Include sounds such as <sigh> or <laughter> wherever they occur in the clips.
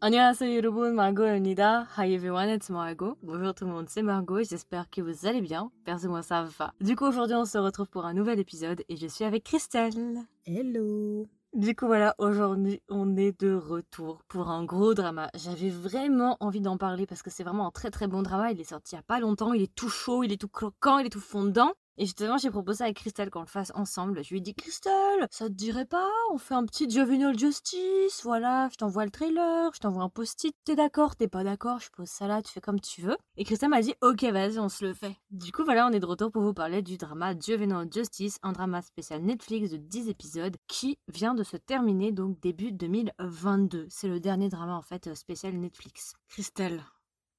안녕하세요 여러분, Margot입니다. Hi everyone, it's Margot. Bonjour tout le monde, c'est Margot, j'espère que vous allez bien. Perso moi ça va. Du coup aujourd'hui on se retrouve pour un nouvel épisode et je suis avec Christelle. Hello Du coup voilà, aujourd'hui on est de retour pour un gros drama. J'avais vraiment envie d'en parler parce que c'est vraiment un très très bon drama. Il est sorti il y a pas longtemps, il est tout chaud, il est tout croquant, il est tout fondant. Et justement, j'ai proposé à Christelle qu'on le fasse ensemble. Je lui ai dit, Christelle, ça te dirait pas? On fait un petit Juvenile Justice, voilà, je t'envoie le trailer, je t'envoie un post-it, t'es d'accord, t'es pas d'accord, je pose ça là, tu fais comme tu veux. Et Christelle m'a dit, ok, vas-y, on se le fait. Du coup, voilà, on est de retour pour vous parler du drama Juvenile Justice, un drama spécial Netflix de 10 épisodes qui vient de se terminer, donc début 2022. C'est le dernier drama, en fait, spécial Netflix. Christelle,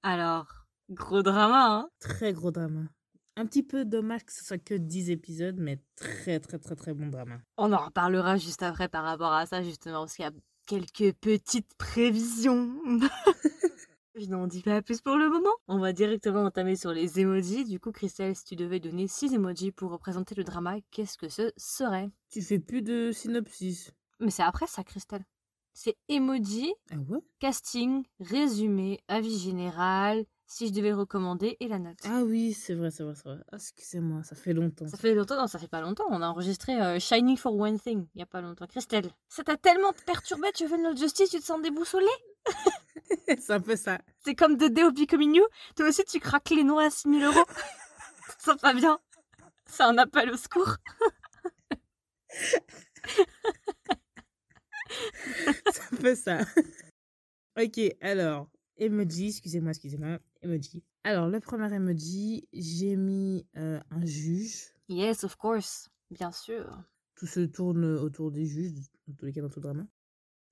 alors, gros drama, hein? Très gros drama. Un petit peu dommage que ce soit que 10 épisodes, mais très très très très bon drama. On en reparlera juste après par rapport à ça, justement, parce qu'il y a quelques petites prévisions. <laughs> Je n'en dis pas plus pour le moment. On va directement entamer sur les emojis. Du coup, Christelle, si tu devais donner 6 emojis pour représenter le drama, qu'est-ce que ce serait? Tu fais plus de synopsis. Mais c'est après ça, Christelle. C'est emoji, Ah ouais? casting, résumé, avis général, si je devais recommander et la note. Ah oui, c'est vrai, c'est vrai, c'est vrai. Ah, excusez-moi, ça fait longtemps. Ça fait longtemps, non, ça fait pas longtemps. On a enregistré euh, Shining for One Thing il y a pas longtemps. Christelle, ça t'a tellement perturbé, tu veux notre justice, tu te sens déboussolée? <laughs> C'est un peu ça. C'est comme The Day of Becoming You. Toi aussi, tu craques les noix à 6000 euros. <laughs> Ça va bien. C'est un appel au secours. <laughs> c'est un peu ça. ok, alors, emoji, excusez-moi, excusez-moi, emoji. Alors, le premier emoji, j'ai mis euh, un juge. Yes, of course. Bien sûr. Tout se tourne autour des juges, dans tous les cas dans tout le drama.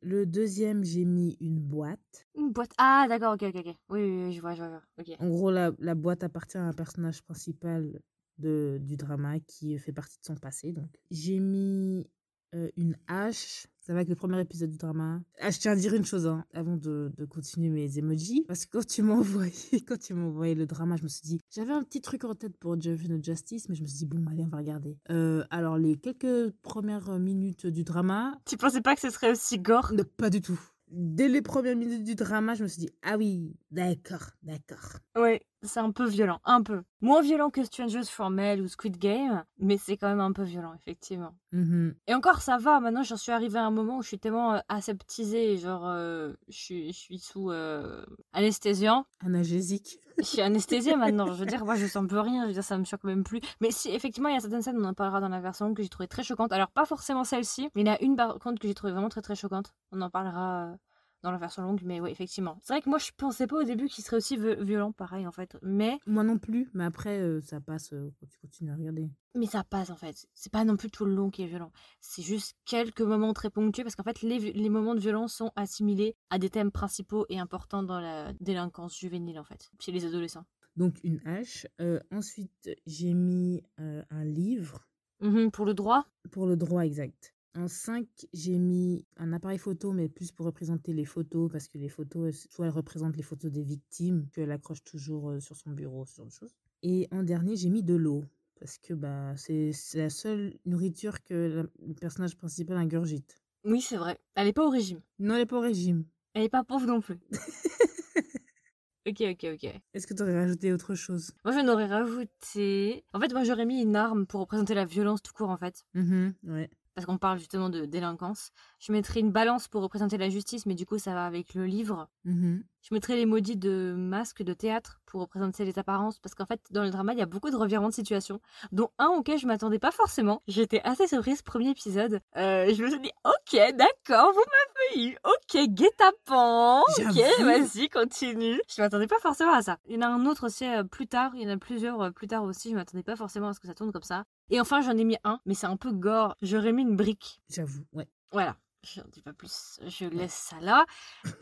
Le deuxième, j'ai mis une boîte. Une boîte. Ah, d'accord, ok, ok, ok. Oui, oui, oui, je vois, je vois. Ok. En gros, la, la boîte appartient à un personnage principal de, du drama qui fait partie de son passé. Donc, j'ai mis euh, une hache. Ça va avec le premier épisode du drama. Ah, je tiens à dire une chose hein, avant de, de continuer mes emojis. Parce que quand tu m'as envoyé, <laughs> quand tu m'as envoyé le drama, je me suis dit, j'avais un petit truc en tête pour Juvenile Justice, mais je me suis dit, bon, allez, on va regarder. Euh, alors, les quelques premières minutes du drama. Tu pensais pas que ce serait aussi gore? Pas du tout. Dès les premières minutes du drama, je me suis dit, ah oui, d'accord, d'accord. Ouais, c'est un peu violent, un peu. Moins violent que Strangers from Hell ou Squid Game, mais c'est quand même un peu violent, effectivement. Mhm. Et encore, ça va, maintenant j'en suis arrivée à un moment où je suis tellement euh, aseptisée, genre, euh, je, suis, je suis sous euh, anesthésiant. Analgésique. Je suis anesthésiée maintenant, je veux dire, moi je sens plus rien, je veux dire, ça me choque même plus. Mais si, effectivement, il y a certaines scènes, on en parlera dans la version que j'ai trouvé très choquante. Alors, pas forcément celle-ci, mais il y en a une par contre que j'ai trouvé vraiment très très choquante. On en parlera euh, dans la version longue, mais oui, effectivement. C'est vrai que moi je pensais pas au début qu'il serait aussi vi- violent, pareil en fait. Mais, Moi non plus, mais après, euh, ça passe euh, quand tu continues à regarder. mais ça passe en fait. C'est pas non plus tout le long qui est violent. C'est juste quelques moments très ponctués parce qu'en fait, les, les moments de violence sont assimilés à des thèmes principaux et importants dans la délinquance juvénile en fait, chez les adolescents. Donc, une hache. Euh, ensuite, j'ai mis un livre Mhm, pour le droit, pour le droit exact. En 5, j'ai mis un appareil photo, mais plus pour représenter les photos, parce que les photos, soit elles représentent les photos des victimes, qu'elle accroche toujours euh, sur son bureau, ce genre de choses. Et en dernier, j'ai mis de l'eau, parce que bah, c'est la seule nourriture que la- le personnage principal ingurgite. oui, c'est vrai. Elle est pas au régime. Non, elle n'est pas au régime. Elle est pas pauvre non plus. <laughs> ok, ok, ok. Est-ce que tu aurais rajouté autre chose? Moi, j'en aurais rajouté. En fait, moi, j'aurais mis une arme pour représenter la violence tout court, en fait. Mhm, Ouais. Parce qu'on parle justement de délinquance. Je mettrais une balance pour représenter la justice, mais du coup, ça va avec le livre. Mhm. Je mettrais les maudits de masque de théâtre pour représenter les apparences? Parce qu'en fait, dans le drama, il y a beaucoup de revirements de situation, dont un auquel je m'attendais pas forcément. J'étais assez surprise, premier épisode. Euh, je me suis dit, ok, d'accord, vous m'avez eu. Ok, guet-apens. Ok, vas-y, continue. Je m'attendais pas forcément à ça. Il y en a un autre aussi euh, plus tard. Il y en a plusieurs euh, plus tard aussi. Je m'attendais pas forcément à ce que ça tourne comme ça. Et enfin, j'en ai mis un, mais c'est un peu gore. J'aurais mis une brique. J'avoue, ouais. Voilà. Je dis pas plus. Je laisse ça là.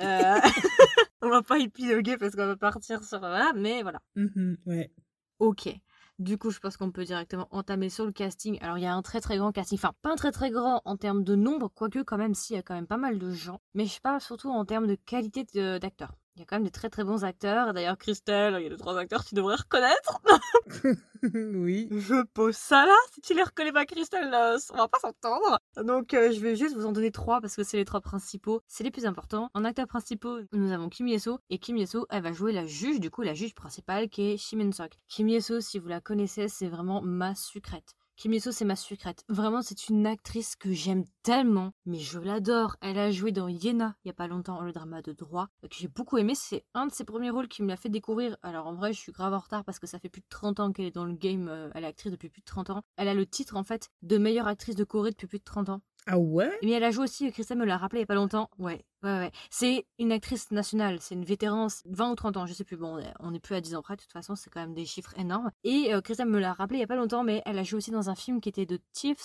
Euh, <laughs> on va pas épiloguer parce qu'on va partir sur voilà, mais voilà. Ouais. Ok. Du coup, je pense qu'on peut directement entamer sur le casting. Alors, il y a un très très grand casting. Enfin, pas un très très grand en termes de nombre, quoique quand même, si, il y a quand même pas mal de gens. Mais je parle surtout en termes de qualité d'acteurs. Il y a quand même des très très bons acteurs. D'ailleurs, Christelle, il y a deux trois acteurs que tu devrais reconnaître. <laughs> <laughs> oui. Je pose ça là. Si tu les reconnais pas, Christelle, euh, on va pas s'entendre. Donc, euh, je vais juste vous en donner trois parce que c'est les trois principaux. C'est les plus importants. En acteurs principaux, nous avons Kim Yeso. Et Kim Yeso, elle va jouer la juge, du coup, la juge principale qui est Shimin Sok. Kim Yeso, si vous la connaissez, c'est vraiment ma sucrète. Kim Yeso, c'est ma sucrète. Vraiment, c'est une actrice que j'aime tellement, mais je l'adore. Elle a joué dans Yena il y a pas longtemps, le drama de droit, que j'ai beaucoup aimé. C'est un de ses premiers rôles qui me l'a fait découvrir. Alors en vrai, je suis grave en retard parce que ça fait plus de 30 ans qu'elle est dans le game. euh, Elle est actrice depuis plus de 30 ans. Elle a le titre en fait de meilleure actrice de Corée depuis plus de 30 ans. Ah ouais? Mais elle a joué aussi, Christelle me l'a rappelé il y a pas longtemps. Ouais, ouais, ouais. C'est une actrice nationale, c'est une vétéran, 20 ou 30 ans, je sais plus. Bon, on n'est plus à 10 ans près, de toute façon, c'est quand même des chiffres énormes. Et euh, Christelle me l'a rappelé il y a pas longtemps, mais elle a joué aussi dans un film qui était de Thieves,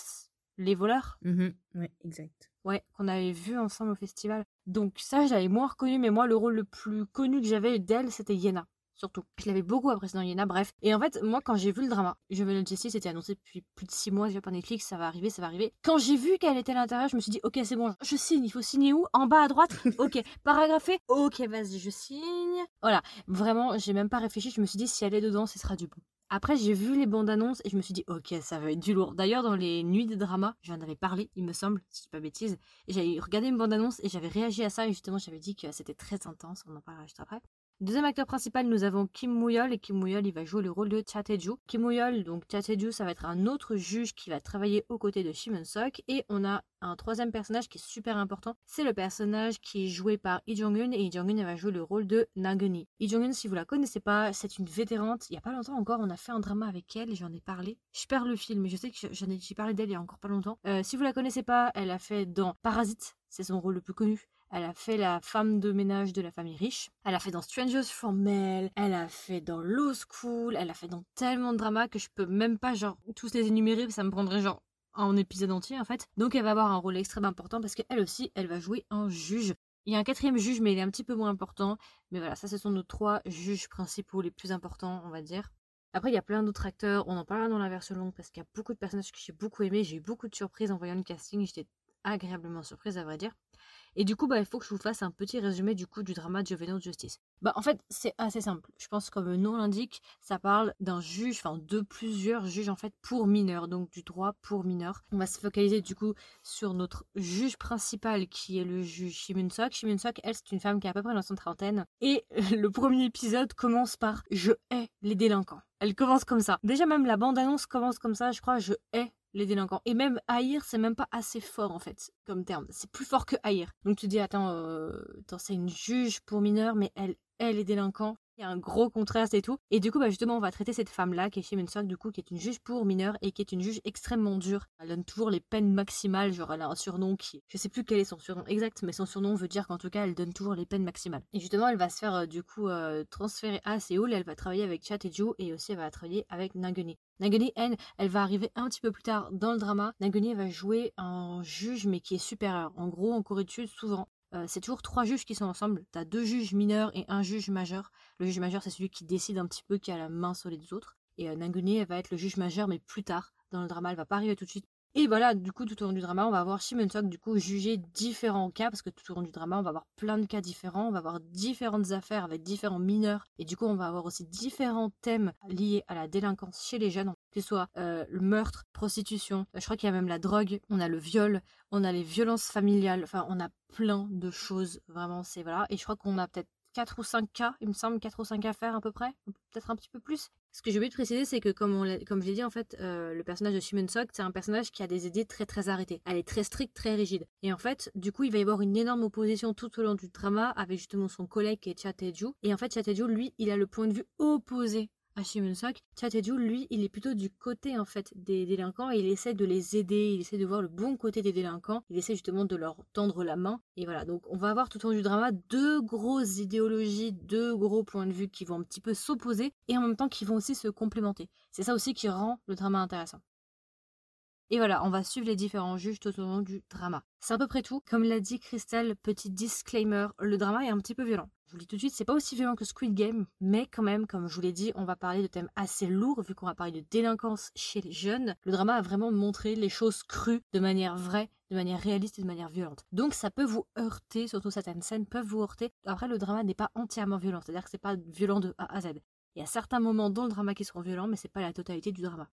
Les voleurs. Mhm. Ouais, exact. Ouais, qu'on avait vu ensemble au festival. Donc ça, je l'avais moins reconnu, mais moi, le rôle le plus connu que j'avais d'elle, c'était Yena. Surtout. Je l'avais beaucoup apprécié dans Yena, bref. Et en fait, moi, quand j'ai vu le drama, je vais le Jessie, c'était annoncé depuis plus de 6 mois déjà par Netflix, ça va arriver, ça va arriver. Quand j'ai vu qu'elle était à l'intérieur, je me suis dit, ok, c'est bon, je signe. Il faut signer où? En bas à droite? Ok. <laughs> Paragraphé? Ok, vas-y, je signe. Voilà. Vraiment, j'ai même pas réfléchi. Je me suis dit, si elle est dedans, ce sera du bon. Après, j'ai vu les bandes annonces et je me suis dit, ok, ça va être du lourd. D'ailleurs, dans les nuits de drama, j'en avais parlé, il me semble, si je dis pas bêtise. J'avais regardé une bande annonce et j'avais réagi à ça. Et justement, j'avais dit que c'était très intense. On en parlera juste après. Deuxième acteur principal, nous avons Kim Mouyol et Kim Mouyol, il va jouer le rôle de Cha Tae-ju. Kim Mouyol, donc Cha Tae-ju, ça va être un autre juge qui va travailler aux côtés de Shimon Sok et on a un troisième personnage qui est super important, c'est le personnage qui est joué par Lee Jong-un et Lee Jong-un va jouer le rôle de Naguni. Lee Jong-un, si vous la connaissez pas, c'est une vétérante. Il y a pas longtemps encore, on a fait un drama avec elle et j'en ai parlé. Je perds le film, mais je sais que j'en ai parlé d'elle il y a encore pas longtemps. Euh, si vous la connaissez pas, elle a fait dans Parasite, c'est son rôle le plus connu. Elle a fait la femme de ménage de la famille riche. Elle a fait dans Strangers from Hell. Elle a fait dans Law School. Elle a fait dans tellement de dramas que je peux même pas genre tous les énumérer. Ça me prendrait genre un épisode entier en fait. Donc elle va avoir un rôle extrêmement important parce qu'elle aussi, elle va jouer un juge. Il y a un quatrième juge, mais il est un petit peu moins important. Mais voilà, ça, ce sont nos trois juges principaux les plus importants, on va dire. Après, il y a plein d'autres acteurs. On en parlera dans la version longue parce qu'il y a beaucoup de personnages que j'ai beaucoup aimé. J'ai eu beaucoup de surprises en voyant le casting. J'étais agréablement surprise, à vrai dire. Et du coup, bah, il faut que je vous fasse un petit résumé du coup du drama de Justice. Bah, en fait, c'est assez simple. Je pense comme le nom l'indique, ça parle d'un juge, enfin de plusieurs juges en fait pour mineurs, donc du droit pour mineurs. On va se focaliser du coup sur notre juge principal qui est le juge Shimun Sok. Shimun Sok, elle, c'est une femme qui est à peu près dans son trentaine. Et <laughs> le premier épisode commence par Je hais les délinquants. Elle commence comme ça. Déjà même la bande-annonce commence comme ça, je crois, je hais les délinquants. Et même haïr, c'est même pas assez fort en fait comme terme. C'est plus fort que haïr. Donc tu dis, attends, euh, attends c'est une juge pour mineurs, mais elle hait les délinquants. Un gros contraste et tout. Et du coup, bah justement, on va traiter cette femme-là, Shimin Sok, du coup, qui est une juge pour mineurs et qui est une juge extrêmement dure. Elle donne toujours les peines maximales, genre elle a un surnom qui... Je sais plus quel est son surnom exact, mais son surnom veut dire qu'en tout cas, elle donne toujours les peines maximales. Et justement, elle va se faire, euh, du coup, euh, transférer à Séoul. Elle va travailler avec Cha Tae-ju et aussi elle va travailler avec Naguni. Naguni, elle, elle va arriver un petit peu plus tard dans le drama. Naguni va jouer un juge, mais qui est supérieur. En gros, en Corée du Sud, souvent, euh, c'est toujours trois juges qui sont ensemble. T'as deux juges mineurs et un juge majeur. Le juge majeur, c'est celui qui décide un petit peu, qui a la main sur les autres. Et euh, elle va être le juge majeur, mais plus tard dans le drama. Elle va pas arriver tout de suite. Et voilà, du coup, tout au long du drama, on va voir Shimon Sok, du coup, juger différents cas, parce que tout au long du drama, on va avoir plein de cas différents, on va avoir différentes affaires avec différents mineurs, et du coup, on va avoir aussi différents thèmes liés à la délinquance chez les jeunes, que ce soit euh, le meurtre, prostitution, je crois qu'il y a même la drogue, on a le viol, on a les violences familiales, enfin, on a plein de choses, vraiment, c'est voilà, et je crois qu'on a peut-être 4 ou 5 cas, il me semble, 4 ou 5 affaires à peu près, peut-être un petit peu plus. Ce que j'ai oublié de préciser, c'est que comme, comme je l'ai dit, en fait, euh, le personnage de Shimon Sok, c'est un personnage qui a des idées très très arrêtées. Elle est très stricte, très rigide. Et en fait, du coup, il va y avoir une énorme opposition tout au long du drama avec justement son collègue qui est Cha. Et en fait, Cha Tae-ju, lui, il a le point de vue opposé à Shimon lui, il est plutôt du côté en fait des délinquants et il essaie de les aider, il essaie de voir le bon côté des délinquants, il essaie justement de leur tendre la main. Et voilà, donc on va avoir tout au long du drama deux grosses idéologies, deux gros points de vue qui vont un petit peu s'opposer et en même temps qui vont aussi se complémenter. C'est ça aussi qui rend le drama intéressant. Et voilà, on va suivre les différents juges tout au long du drama. C'est à peu près tout. Comme l'a dit Christelle, petit disclaimer, le drama est un petit peu violent. Je vous le dis tout de suite, c'est pas aussi violent que Squid Game, mais quand même, comme je vous l'ai dit, on va parler de thèmes assez lourds, vu qu'on va parler de délinquance chez les jeunes. Le drama a vraiment montré les choses crues de manière vraie, de manière réaliste et de manière violente. Donc ça peut vous heurter, surtout certaines scènes peuvent vous heurter. Après, le drama n'est pas entièrement violent, c'est-à-dire que c'est pas violent de A à Z. Il y a certains moments dans le drama qui seront violents, mais c'est pas la totalité du drama.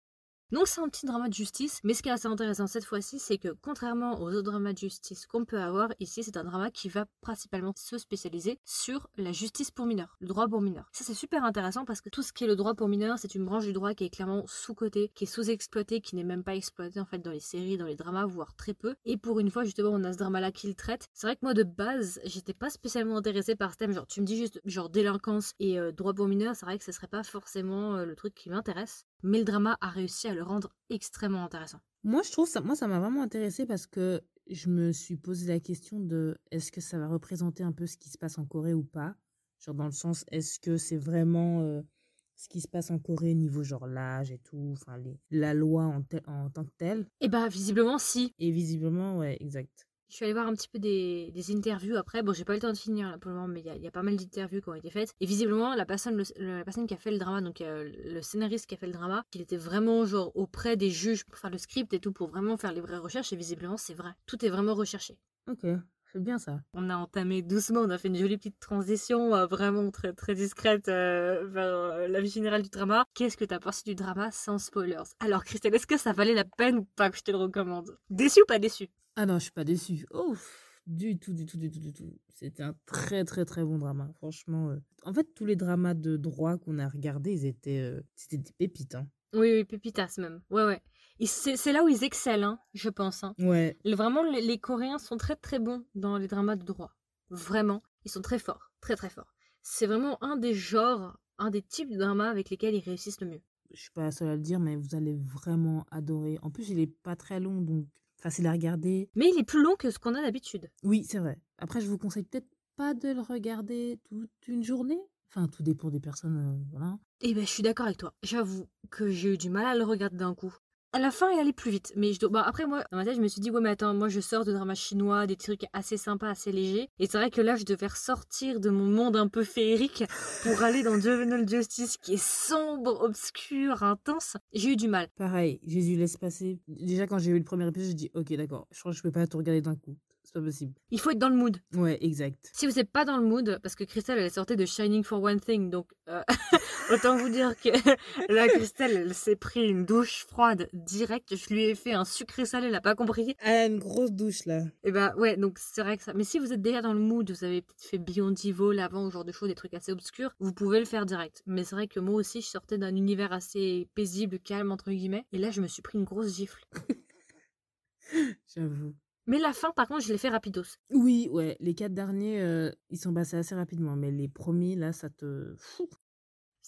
Donc c'est un petit drama de justice, mais ce qui est assez intéressant cette fois-ci, c'est que contrairement aux autres dramas de justice qu'on peut avoir, ici c'est un drama qui va principalement se spécialiser sur la justice pour mineurs, le droit pour mineurs. Ça c'est super intéressant parce que tout ce qui est le droit pour mineurs, c'est une branche du droit qui est clairement sous-cotée, qui est sous-exploitée, qui n'est même pas exploitée en fait dans les séries, dans les dramas, voire très peu. Et pour une fois justement on a ce drama-là qui le traite. C'est vrai que moi de base, j'étais pas spécialement intéressée par ce thème, genre tu me dis juste genre délinquance et euh, droit pour mineurs, c'est vrai que ce serait pas forcément euh, le truc qui m'intéresse mais le drama a réussi à le rendre extrêmement intéressant. Moi, je trouve ça, moi, ça m'a vraiment intéressé parce que je me suis posé la question de est-ce que ça va représenter un peu ce qui se passe en Corée ou pas? Genre dans le sens, est-ce que c'est vraiment euh, ce qui se passe en Corée niveau genre l'âge et tout, enfin les, la loi en, en tant que telle? Eh bah visiblement si. Et visiblement, ouais, exact. Je suis allée voir un petit peu des, interviews après. Bon, j'ai pas eu le temps de finir là pour le moment, mais il y, a pas mal d'interviews qui ont été faites. Et visiblement, la personne, la personne qui a fait le drama, donc euh, le scénariste qui a fait le drama, il était vraiment genre auprès des juges pour faire le script et tout, pour vraiment faire les vraies recherches. Et visiblement, c'est vrai. Tout est vraiment recherché. Ok. C'est bien ça. On a entamé doucement, on a fait une jolie petite transition euh, vraiment très très discrète euh, vers la vie générale du drama. Qu'est-ce que t'as pensé du drama sans spoilers? Alors Christelle, est-ce que ça valait la peine ou pas que je te le recommande? Déçu ou pas déçu? Ah non, je suis pas déçue. Oh, du tout, du tout, du tout, du tout. C'était un très, très, très bon drama. Franchement, euh. en fait, tous les dramas de droit qu'on a regardés, ils étaient, euh, c'était des pépites. Hein. Oui, oui, pépitas même. Ouais, ouais. C'est là où ils excellent, hein, je pense. Hein. Ouais. Vraiment, les, les, Coréens sont très, très bons dans les dramas de droit. Vraiment. Ils sont très forts. Très, très forts. C'est vraiment un des genres, un des types de dramas avec lesquels ils réussissent le mieux. Je suis pas la seule à le dire, mais vous allez vraiment adorer. En plus, il est pas très long, donc facile à regarder. Mais il est plus long que ce qu'on a d'habitude. Oui, c'est vrai. Après, je vous conseille peut-être pas de le regarder toute une journée. Enfin, tout dépend des personnes, euh, voilà. Eh ben, je suis d'accord avec toi. J'avoue que j'ai eu du mal à le regarder d'un coup à la fin, il allait plus vite. Mais je. Bah, après, moi, dans ma je me suis dit, ouais, mais attends, moi, je sors de drama chinois, des trucs assez sympas, assez légers. Et c'est vrai que là, je devais ressortir de mon monde un peu féerique pour aller dans Juvenile Justice, qui est sombre, obscur, intense. J'ai eu du mal. Pareil, Jésus laisse passer. Déjà, quand j'ai vu le premier épisode, j'ai dit, ok, d'accord, je crois que je peux pas tout regarder d'un coup. Pas possible. Il faut être dans le mood. Ouais, exact. Si vous n'êtes pas dans le mood, parce que Christelle, elle sortie de Shining for One Thing, donc euh, <laughs> autant vous dire que <laughs> là, Christelle, elle s'est pris une douche froide direct. Je lui ai fait un sucré salé, elle n'a pas compris. Elle a une grosse douche là. Et bah ouais, donc c'est vrai que ça. Mais si vous êtes déjà dans le mood, vous avez peut-être fait Beyond Evil l'avant, ou genre de choses, des trucs assez obscurs, vous pouvez le faire direct. Mais c'est vrai que moi aussi, je sortais d'un univers assez paisible, calme, entre guillemets. Et là, je me suis pris une grosse gifle. <laughs> J'avoue. Mais la fin, par contre, je l'ai fait rapidos. Oui, ouais. Les quatre derniers, euh, ils sont passés assez rapidement. Mais les premiers, là, ça te...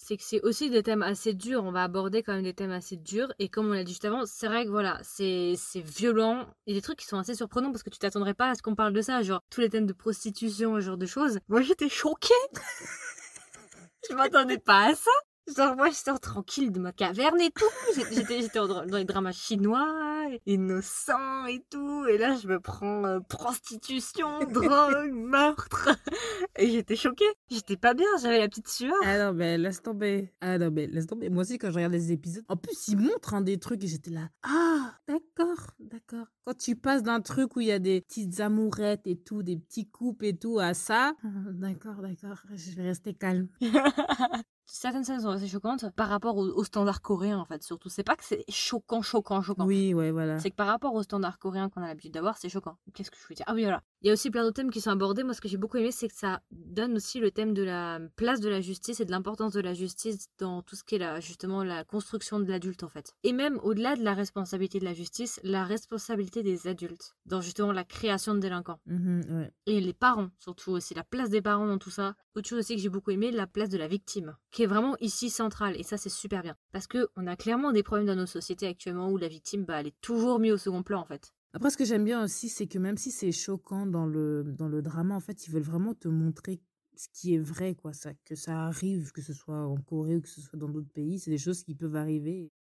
C'est que c'est aussi des thèmes assez durs. On va aborder quand même des thèmes assez durs. Et comme on l'a dit juste avant, c'est vrai que voilà, c'est violent. Il y a des trucs qui sont assez surprenants parce que tu t'attendrais pas à ce qu'on parle de ça. Genre, tous les thèmes de prostitution, ce genre de choses. Moi, j'étais choquée. <laughs> je m'attendais pas à ça. Genre, moi, je sors tranquille de ma caverne et tout. J'étais dans les dramas chinois, innocents et tout. Et là, je me prends euh, prostitution, <laughs> drogue, meurtre. Et j'étais choquée. J'étais pas bien, j'avais la petite sueur. Ah non, mais laisse tomber. Ah non, mais laisse tomber. Moi aussi, quand je regarde les épisodes, en plus, ils montrent hein, des trucs et j'étais là. Ah, d'accord, d'accord. Quand tu passes d'un truc où il y a des petites amourettes et tout, des petits couples et tout, à ça, <laughs> d'accord, d'accord, je vais rester calme. <laughs> certaines scènes sont assez choquantes par rapport aux, standards coréens en fait surtout. C'est pas que c'est choquant choquant choquant. Oui ouais voilà. C'est que par rapport aux standards coréens qu'on a l'habitude d'avoir c'est choquant. Qu'est-ce que je veux dire? Ah oui voilà il y a aussi plein d'autres thèmes qui sont abordés moi ce que j'ai beaucoup aimé c'est que ça donne aussi le thème de la place de la justice et de l'importance de la justice dans tout ce qui est la, justement la construction de l'adulte en fait et même au-delà de la responsabilité de la justice la responsabilité des adultes dans justement la création de délinquants mmh ouais. et les parents surtout aussi la place des parents dans tout ça autre chose aussi que j'ai beaucoup aimé la place de la victime qui est vraiment ici centrale. Et ça, c'est super bien. Parce qu'on a clairement des problèmes dans nos sociétés actuellement où la victime, bah, elle est toujours mise au second plan, en fait. Après, ce que j'aime bien aussi, c'est que même si c'est choquant dans le, dans le drama, en fait, ils veulent vraiment te montrer ce qui est vrai, quoi. Ça, que ça arrive, que ce soit en Corée ou que ce soit dans d'autres pays. C'est des choses qui peuvent arriver.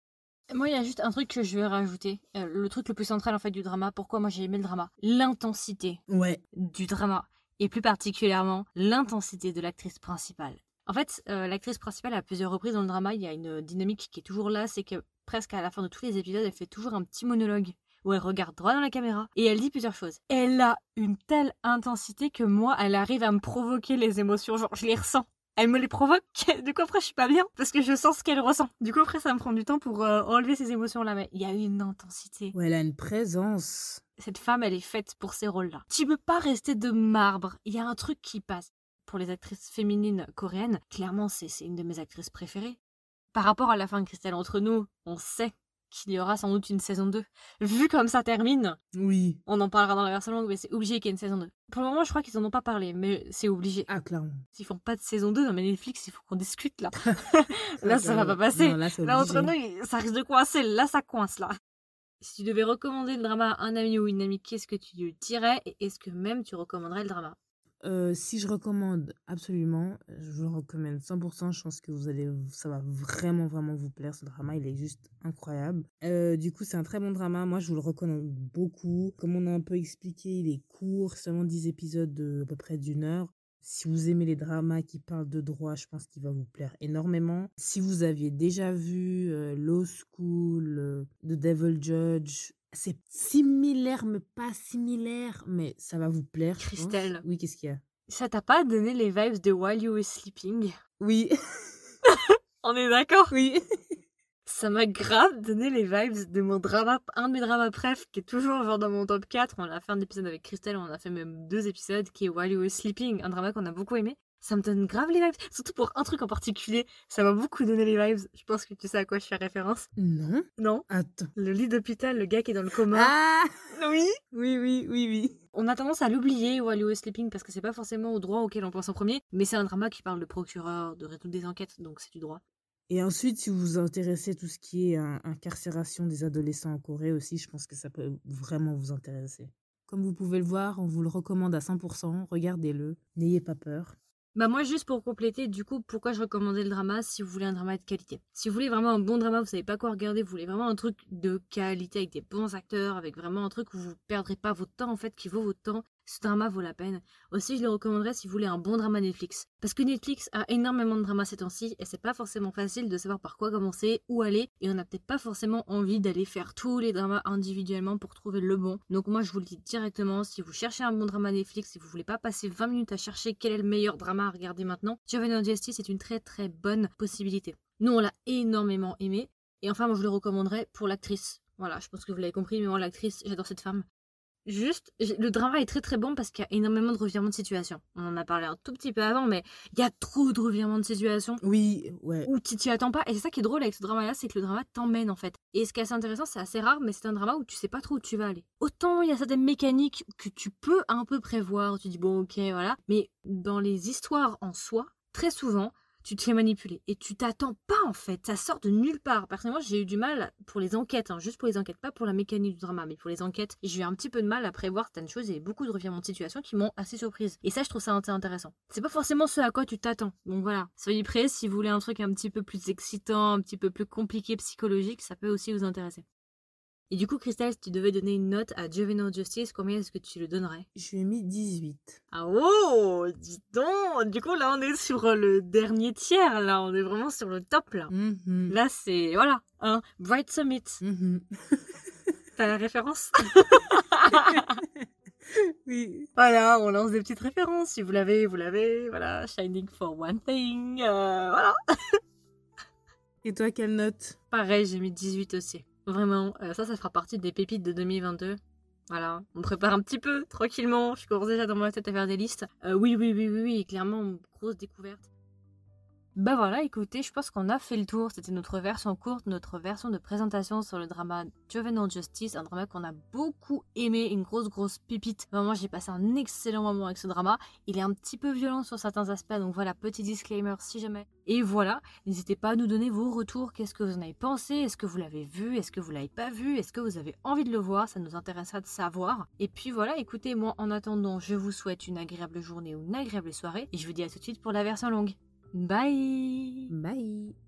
Moi, il y a juste un truc que je vais rajouter. Euh, le truc le plus central, en fait, du drama. Pourquoi moi j'ai aimé le drama? L'intensité ouais. du drama. Et plus particulièrement, l'intensité de l'actrice principale. En fait, euh, l'actrice principale, à plusieurs reprises dans le drama, il y a une dynamique qui est toujours là, c'est que presque à la fin de tous les épisodes, elle fait toujours un petit monologue où elle regarde droit dans la caméra et elle dit plusieurs choses. Elle a une telle intensité que moi, elle arrive à me provoquer les émotions, genre je les ressens. Elle me les provoque, <laughs> du coup après je suis pas bien parce que je sens ce qu'elle ressent. Du coup après ça me prend du temps pour euh, enlever ces émotions là, mais il y a une intensité. Ouais, elle a une présence. Cette femme, elle est faite pour ces rôles-là. Tu peux pas rester de marbre, il y a un truc qui passe. Pour les actrices féminines coréennes, clairement c'est c'est une de mes actrices préférées. Par rapport à la fin de Christelle entre nous, on sait qu'il y aura sans doute une saison 2. Vu comme ça termine, Oui. on en parlera dans la version longue, mais c'est obligé qu'il y ait une saison 2. Pour le moment, je crois qu'ils en ont pas parlé, mais c'est obligé. Ah, clairement. S'ils font pas de saison 2, non mais Netflix, il faut qu'on discute là. <laughs> là, ça va pas passer. Non, là, Là, entre nous, ça risque de coincer. Là, ça coince là. Si tu devais recommander le drama à un ami ou une amie, qu'est-ce que tu lui dirais Et est-ce que même tu recommanderais le drama? Si je recommande absolument, je vous le recommande 100%. Je pense que vous allez, ça va vraiment, vraiment vous plaire. Ce drama, il est juste incroyable. Du coup, c'est un très bon drama. Moi, je vous le recommande beaucoup. Comme on a un peu expliqué, il est court, seulement 10 épisodes de à peu près d'une heure. Si vous aimez les dramas qui parlent de droit, je pense qu'il va vous plaire énormément. Si vous aviez déjà vu euh, Law School, The Devil Judge, c'est similaire, mais pas similaire, mais ça va vous plaire. je pense. Christelle. Oui, qu'est-ce qu'il y a? Ça t'a pas donné les vibes de While You Were Sleeping? Oui, <laughs> On est d'accord? Oui. Ça m'a grave donné les vibes de mon drama, un de mes dramas préf, qui est toujours genre dans mon top 4. On a fait un épisode avec Christelle, on a fait même deux épisodes, qui est While You Were Sleeping, un drama qu'on a beaucoup aimé. Ça me donne grave les vibes, surtout pour un truc en particulier. Ça m'a beaucoup donné les vibes. Je pense que tu sais à quoi je fais référence. Non. Non Attends. Le lit d'hôpital, le gars qui est dans le coma. Ah oui Oui, oui, oui, oui. On a tendance à l'oublier, While You Were Sleeping, parce que c'est pas forcément au droit auquel on pense en premier, mais c'est un drama qui parle de procureur, de résoudre des enquêtes, donc c'est du droit. Et ensuite, si vous vous intéressez à tout ce qui est hein, incarcération des adolescents en Corée aussi, je pense que ça peut vraiment vous intéresser. Comme vous pouvez le voir, on vous le recommande à 100%. Regardez-le. N'ayez pas peur. Bah moi juste pour compléter, du coup, pourquoi je recommandais le drama si vous voulez un drama de qualité. Si vous voulez vraiment un bon drama, vous savez pas quoi regarder, vous voulez vraiment un truc de qualité avec des bons acteurs, avec vraiment un truc où vous perdrez pas votre temps en fait, qui vaut votre temps, ce drama vaut la peine. Aussi, je le recommanderais si vous voulez un bon drama Netflix. Parce que Netflix a énormément de dramas ces temps-ci et c'est pas forcément facile de savoir par quoi commencer, où aller, et on n'a peut-être pas forcément envie d'aller faire tous les dramas individuellement pour trouver le bon. Donc moi je vous le dis directement, si vous cherchez un bon drama Netflix, si vous voulez pas passer 20 minutes à chercher quel est le meilleur drama à regarder maintenant, Juvenile Justice est une très très bonne possibilité. Nous on l'a énormément aimé, et enfin moi je le recommanderais pour l'actrice. Voilà, je pense que vous l'avez compris, mais moi l'actrice, j'adore cette femme. Juste, le drama est très très bon parce qu'il y a énormément de revirements de situation. On en a parlé un tout petit peu avant, mais il y a trop de revirements de situation Oui, ouais. où tu t'y attends pas. Et c'est ça qui est drôle avec ce drama-là, c'est que le drama t'emmène en fait. Et ce qui est assez intéressant, c'est assez rare, mais c'est un drama où tu sais pas trop où tu vas aller. Autant il y a certaines mécaniques que tu peux un peu prévoir, tu dis bon ok voilà, mais dans les histoires en soi, très souvent, tu te fais manipuler et tu t'attends pas en fait, ça sort de nulle part. Personnellement, j'ai eu du mal pour les enquêtes, hein, juste pour les enquêtes, pas pour la mécanique du drama, mais pour les enquêtes, j'ai eu un petit peu de mal à prévoir certaines choses et beaucoup de revirements de situation qui m'ont assez surprise. Et ça, je trouve ça intéressant. C'est pas forcément ce à quoi tu t'attends. Donc voilà, soyez prêts si vous voulez un truc un petit peu plus excitant, un petit peu plus compliqué psychologique, ça peut aussi vous intéresser. Et du coup, Christelle, si tu devais donner une note à Juvenile Justice, combien est-ce que tu le donnerais? Je lui ai mis 18. Ah oh, dis donc Du coup, là, on est sur le dernier tiers, là, on est vraiment sur le top, là. Mhm. Là, c'est, voilà, Bright Summit. Mhm. <laughs> T'as la référence? <laughs> Oui. Voilà, on lance des petites références. Si vous l'avez, vous l'avez. Voilà, Shining for One Thing. euh, voilà. <laughs> Et toi, quelle note? Pareil, j'ai mis 18 aussi. Vraiment, euh, ça, ça fera partie des pépites de 2022. Voilà, on prépare un petit peu, tranquillement. Je commence déjà dans ma tête à faire des listes. Euh, oui, oui, oui, oui, oui, clairement, grosse découverte. Bah voilà, écoutez, je pense qu'on a fait le tour. C'était notre version courte, notre version de présentation sur le drama Juvenile Justice, un drama qu'on a beaucoup aimé, une grosse, grosse pépite. Vraiment, j'ai passé un excellent moment avec ce drama. Il est un petit peu violent sur certains aspects, donc voilà, petit disclaimer si jamais. Et voilà, n'hésitez pas à nous donner vos retours. Qu'est-ce que vous en avez pensé? Est-ce que vous l'avez vu? Est-ce que vous l'avez pas vu? Est-ce que vous avez envie de le voir? Ça nous intéressera de savoir. Et puis voilà, écoutez, moi en attendant, je vous souhaite une agréable journée ou une agréable soirée. Et je vous dis à tout de suite pour la version longue. Bye Bye.